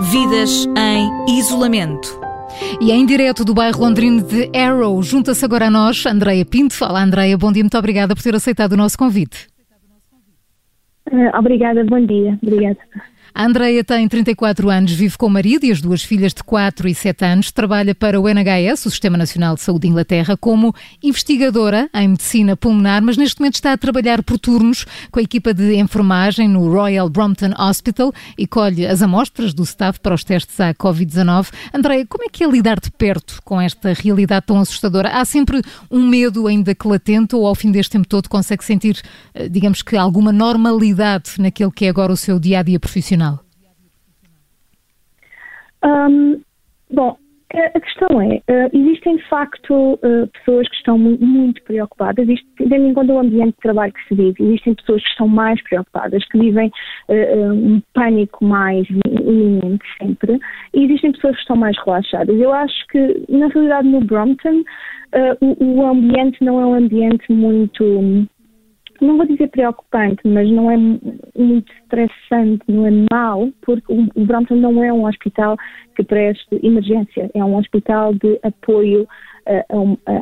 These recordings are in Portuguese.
Vidas em isolamento. E em direto do bairro londrino de Arrow, junta-se agora a nós Andreia Pinto. Fala, Andreia, bom dia, muito obrigada por ter aceitado o nosso convite. Uh, obrigada, bom dia. Obrigada. A Andreia tem 34 anos, vive com o marido e as duas filhas de 4 e 7 anos, trabalha para o NHS, o Sistema Nacional de Saúde de Inglaterra, como investigadora em medicina pulmonar, mas neste momento está a trabalhar por turnos com a equipa de enfermagem no Royal Brompton Hospital e colhe as amostras do staff para os testes à Covid-19. Andreia, como é que é lidar de perto com esta realidade tão assustadora? Há sempre um medo ainda que latente ou ao fim deste tempo todo consegue sentir, eh, digamos que, alguma normalidade naquele que é agora o seu dia-a-dia -dia profissional? Um, bom, a questão é, uh, existem de facto uh, pessoas que estão muito, preocupadas, isto, tendo em conta o ambiente de trabalho que se vive, existem pessoas que estão mais preocupadas, que vivem uh, um pânico mais iminente sempre, e existem pessoas que estão mais relaxadas. Eu acho que, na realidade, no Brompton, o ambiente não é um ambiente muito não vou dizer preocupante, mas não é muito estressante, não é mau, porque o Brompton não é um hospital que preste emergência, é um hospital de apoio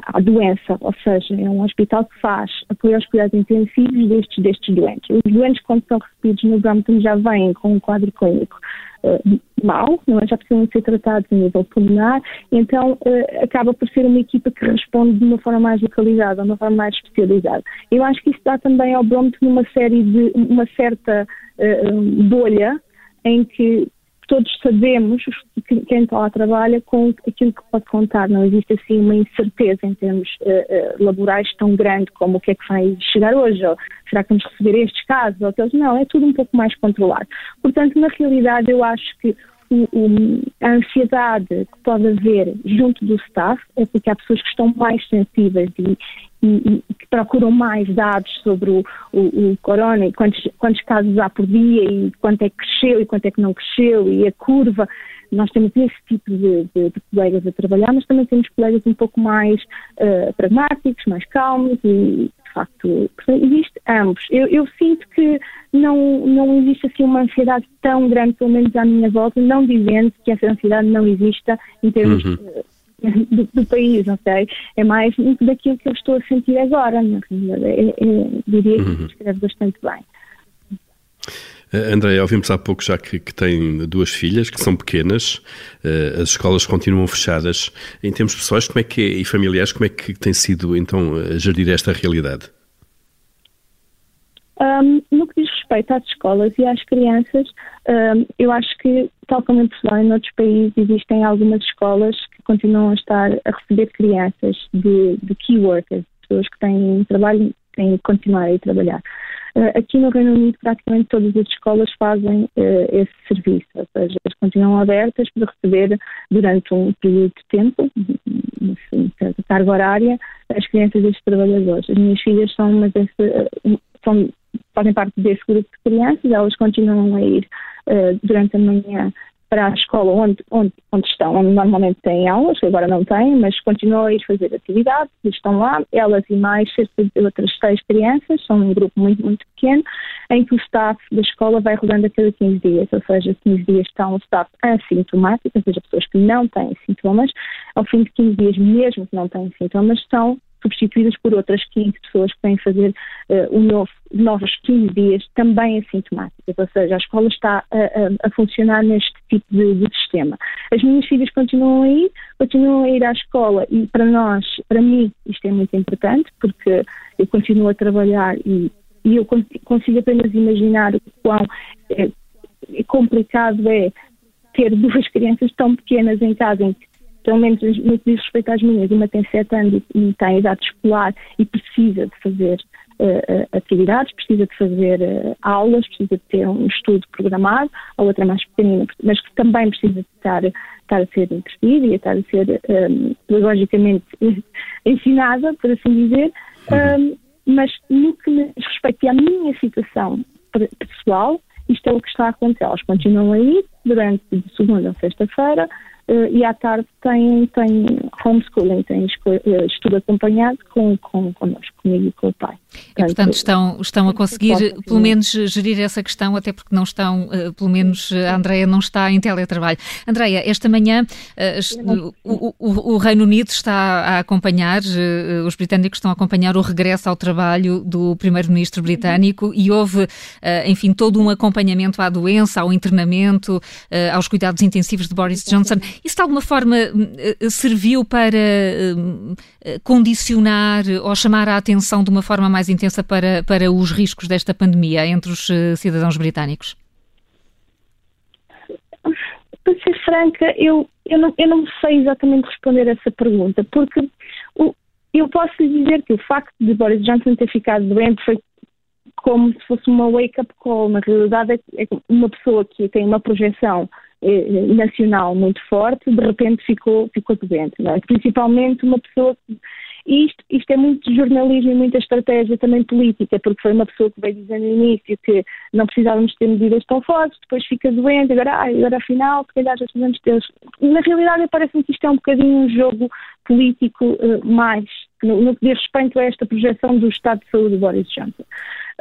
à doença, ou seja, é um hospital que faz apoio aos cuidados intensivos destes, destes doentes. Os doentes, quando são recebidos no Brompton, já vêm com um quadro clínico uh, mau, não é? já precisam ser tratados a nível pulmonar, então uh, acaba por ser uma equipa que responde de uma forma mais localizada, de uma forma mais especializada. Eu acho que isso dá também ao Brompton numa série de, uma certa uh, bolha em que todos sabemos, quem está lá trabalha, com aquilo que pode contar. Não existe assim uma incerteza em termos uh, uh, laborais tão grande como o que é que vai chegar hoje, ou será que vamos receber estes casos, ou aqueles. Não, é tudo um pouco mais controlado. Portanto, na realidade, eu acho que a ansiedade que pode haver junto do staff é porque há pessoas que estão mais sensíveis e, e, e que procuram mais dados sobre o, o, o, corona e quantos, quantos casos há por dia e quanto é que cresceu e quanto é que não cresceu e a curva. Nós temos esse tipo de, de, de colegas a trabalhar, mas também temos colegas um pouco mais uh, pragmáticos, mais calmos e de facto, existe ambos. Eu, eu, sinto que não, não existe assim uma ansiedade tão grande, pelo menos à minha volta, não dizendo que essa ansiedade não exista em termos uhum. Do, do, país, sei. É mais daquilo que eu estou a sentir agora. É, é, diria que uhum. escreve bastante bem. Uh, André, ouvimos há pouco já que, que, tem duas filhas que são pequenas, uh, as escolas continuam fechadas. Em termos pessoais, como é que é, e familiares, como é que tem sido então gerir esta realidade? Um, no que diz respeito às escolas e às crianças, um, eu acho que, tal como em Portugal e noutros países, existem algumas escolas continuam a estar a receber crianças de, de key workers, pessoas que têm trabalho, têm que continuar a ir trabalhar. Uh, aqui no Reino Unido, praticamente todas as escolas fazem uh, esse serviço, ou seja, elas continuam abertas para receber durante um período de tempo, uma certa carga horária, as crianças destes trabalhadores. As minhas filhas são, mas esse, são fazem parte desse grupo de crianças, elas continuam a ir uh, durante a manhã para a escola onde, onde, onde estão, onde normalmente têm aulas, que agora não têm, mas continuam a ir fazer atividades, estão lá, elas e mais cerca de outras seis crianças, são um grupo muito, muito pequeno, em que o staff da escola vai rodando a cada 15 dias, ou seja, 15 dias estão o staff assintomático, ou seja, pessoas que não têm sintomas, ao fim de 15 dias, mesmo que não têm sintomas, estão substituídas por outras 15 pessoas que vêm fazer uh, um novo, novos 15 dias também assintomáticas, ou seja, a escola está a, a, funcionar neste tipo de, de, sistema. As minhas filhas continuam a ir, continuam a ir à escola e para nós, para mim, isto é muito importante porque eu continuo a trabalhar e, e eu consigo apenas imaginar o quão é, complicado é ter duas crianças tão pequenas em casa em que pelo menos no que diz respeito às minhas, uma tem 7 anos e, tem idade escolar e precisa de fazer uh, atividades, precisa de fazer uh, aulas, precisa de ter um estudo programado, a outra mais pequenina, mas que também precisa de estar, estar a ser entretida e estar a ser um, pedagogicamente ensinada, por assim dizer. Uhum. Um, mas no que diz respeito à minha situação pessoal, isto é o que está a acontecer. Elas continuam a ir durante de segunda a sexta-feira, e à tarde tem, tem homeschooling, tem eh, estudo acompanhado com, com, connosco. comigo e com o pai. Portanto, e, portanto, estão, estão a conseguir, pelo menos, gerir essa questão, até porque não estão, uh, pelo menos a Andreia não está em teletrabalho. Andreia, esta manhã o, o, o, Reino Unido está a acompanhar, os britânicos estão a acompanhar o regresso ao trabalho do primeiro-ministro britânico e houve, enfim, todo um acompanhamento à doença, ao internamento, aos cuidados intensivos de Boris Johnson. Isso de alguma forma serviu para condicionar ou chamar a atenção de uma forma mais intensa para, para os riscos desta pandemia entre os uh, cidadãos britânicos? Para ser franca, eu, eu, não, eu não sei exatamente responder essa pergunta, porque o, eu posso lhe dizer que o facto de Boris Johnson ter ficado doente foi como se fosse uma wake-up call. Na realidade, é, é uma pessoa que tem uma projeção eh, nacional muito forte, de repente ficou, ficou doente. É? Principalmente uma pessoa que isto, isto é muito jornalismo e muita estratégia também política, porque foi uma pessoa que veio dizer no início que não precisávamos ter medidas tão fortes, depois fica doente, agora, ah, agora afinal, se calhar já precisamos ter. Na realidade, parece-me que isto é um bocadinho um jogo político uh, mais, no, no que diz respeito a esta projeção do estado de saúde de Boris Johnson.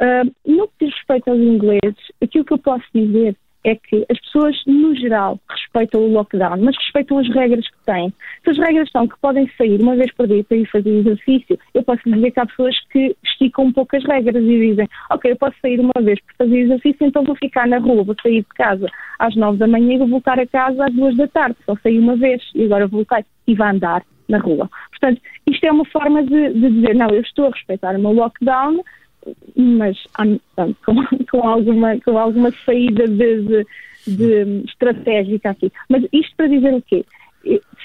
Uh, no que diz respeito aos ingleses, aquilo que eu posso dizer é que as pessoas, no geral, respeitam o lockdown, mas respeitam as regras que têm. Se as regras são que podem sair uma vez por dia para ir fazer exercício, eu posso lhe dizer que há pessoas que esticam um pouco as regras e dizem, ok, eu posso sair uma vez para fazer exercício, então vou ficar na rua, vou sair de casa às nove da manhã e vou voltar a casa às duas da tarde, só saí uma vez e agora voltei e vai andar na rua. Portanto, isto é uma forma de, de dizer, não, eu estou a respeitar o meu lockdown, mas com, com, alguma, com alguma saída de, de, de estratégica aqui. Mas isto para dizer o quê?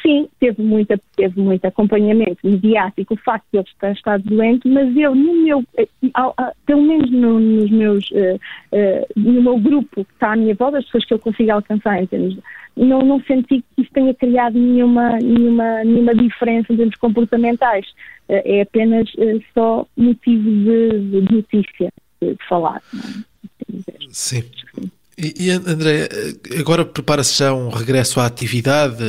Sim, teve, muita, teve muito acompanhamento mediático o facto de ele estar, estar doente, mas eu, no meu, eh, pelo menos no, nos meus, uh, uh, no meu grupo que está à minha volta, as pessoas que eu consigo alcançar termos não, não senti que isso tenha criado nenhuma, nenhuma, nenhuma diferença em termos comportamentais. É apenas só motivo de, de notícia de, de falar. É? Sim. E, e André, agora prepara-se já um regresso à atividade,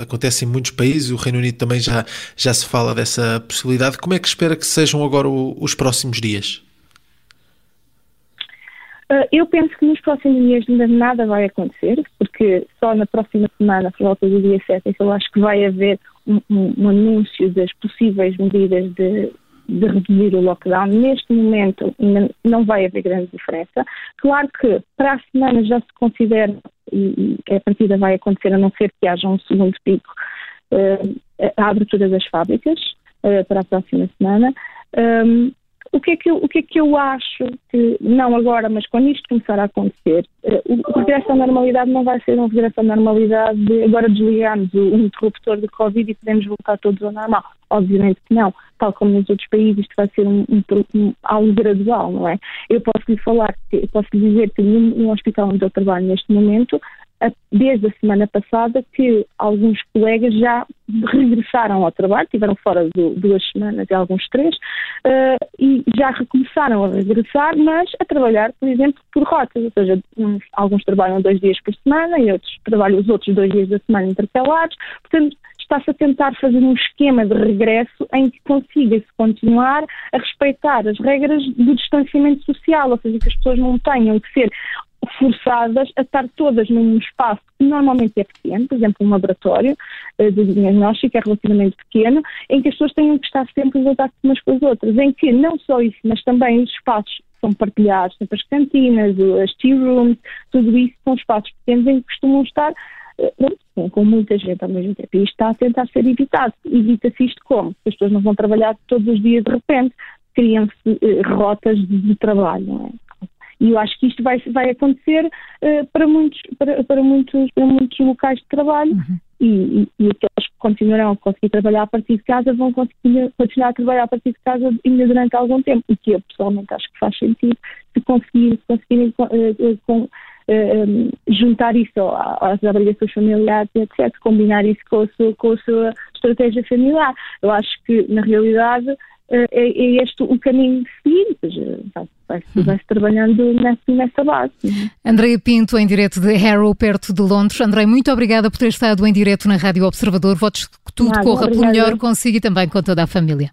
acontece em muitos países, o Reino Unido também já, já se fala dessa possibilidade. Como é que espera que sejam agora os próximos dias? Uh, eu penso que nos próximos dias ainda nada vai acontecer, porque só na próxima semana, por volta do dia 7, é eu acho que vai haver um, um, um anúncio das possíveis medidas de de reduzir o lockdown. Neste momento não vai haver grande diferença. Claro que para a semana já se considera, e a partida vai acontecer a não ser que haja um segundo pico, eh, a abertura das fábricas eh, para a próxima semana. Um, o que, é que eu, o que é que eu acho que, não agora, mas quando isto começar a acontecer, eh, o regresso à normalidade não vai ser um regresso à normalidade de agora desligamos o interruptor de Covid e podemos voltar todos ao normal. Obviamente que não. Tal como nos outros países, isto vai ser um, um, um algo gradual, não é? Eu posso lhe falar, posso lhe dizer que num hospital onde eu trabalho neste momento, desde a semana passada que alguns colegas já regressaram ao trabalho, tiveram fora de duas semanas e alguns três, uh, e já recomeçaram a regressar, mas a trabalhar, por exemplo, por rotas, ou seja, uns, alguns trabalham dois dias por semana e outros trabalham os outros dois dias da semana intercalados, portanto está-se a tentar fazer um esquema de regresso em que consiga-se continuar a respeitar as regras do distanciamento social, ou seja, que as pessoas não tenham que ser forçadas a estar todas num espaço que normalmente é pequeno, por exemplo, um laboratório uh, de diagnóstico é relativamente pequeno, em que as pessoas tenham que estar sempre em contato umas com as outras, em que não só isso, mas também os espaços são partilhados, sempre as cantinas, as tea rooms, tudo isso são espaços pequenos em que costumam estar uh, com muita gente ao mesmo tempo. E isto está a tentar ser evitado. Evita-se isto como? As pessoas não vão trabalhar todos os dias de repente, criam-se uh, rotas de trabalho, não é? E eu acho que isto vai, vai acontecer uh, para, muitos, para, para, muitos, para muitos locais de trabalho uhum. e, e, e, aqueles que continuarão a conseguir trabalhar a partir de casa vão conseguir continuar a trabalhar a partir de casa ainda durante algum tempo, o que eu pessoalmente acho que faz sentido se conseguir, se conseguirem uh, com, um, isso às obrigações familiares, etc., combinar isso com a, sua, com a sua estratégia familiar. Eu acho que, na realidade, é, é este o caminho seguinte, vai-se vai trabalhando nessa, nessa base. Andreia Pinto, em direto de Harrow, perto de Londres. Andrei, muito obrigada por ter estado em direto na Rádio Observador. Votos que tudo Nada, corra pelo melhor consigo e também com toda a família.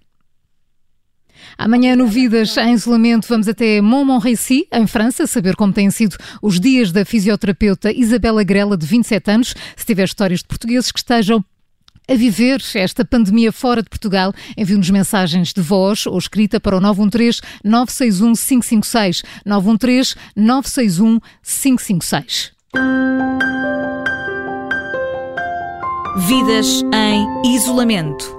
Amanhã, no Vidas em Isolamento, vamos até Montmorency, em França, saber como têm sido os dias da fisioterapeuta Isabela Grela, de 27 anos. Se tiver histórias de portugueses que estejam a viver esta pandemia fora de Portugal, envie-nos mensagens de voz ou escrita para o 913 961 556. 913 961 556. Vidas em isolamento.